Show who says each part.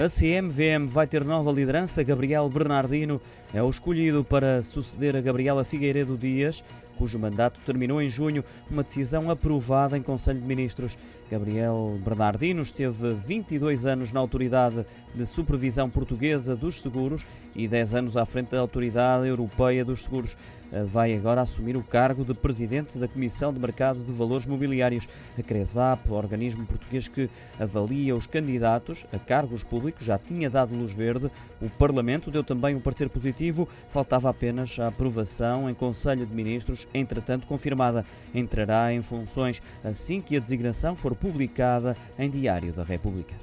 Speaker 1: A CMVM vai ter nova liderança. Gabriel Bernardino é o escolhido para suceder a Gabriela Figueiredo Dias, cujo mandato terminou em junho, uma decisão aprovada em Conselho de Ministros. Gabriel Bernardino esteve 22 anos na Autoridade de Supervisão Portuguesa dos Seguros e 10 anos à frente da Autoridade Europeia dos Seguros. Vai agora assumir o cargo de presidente da Comissão de Mercado de Valores Mobiliários, a CRESAP, organismo português que avalia os candidatos a cargos públicos, já tinha dado luz verde. O Parlamento deu também um parecer positivo, faltava apenas a aprovação em Conselho de Ministros, entretanto confirmada. Entrará em funções assim que a designação for publicada em Diário da República.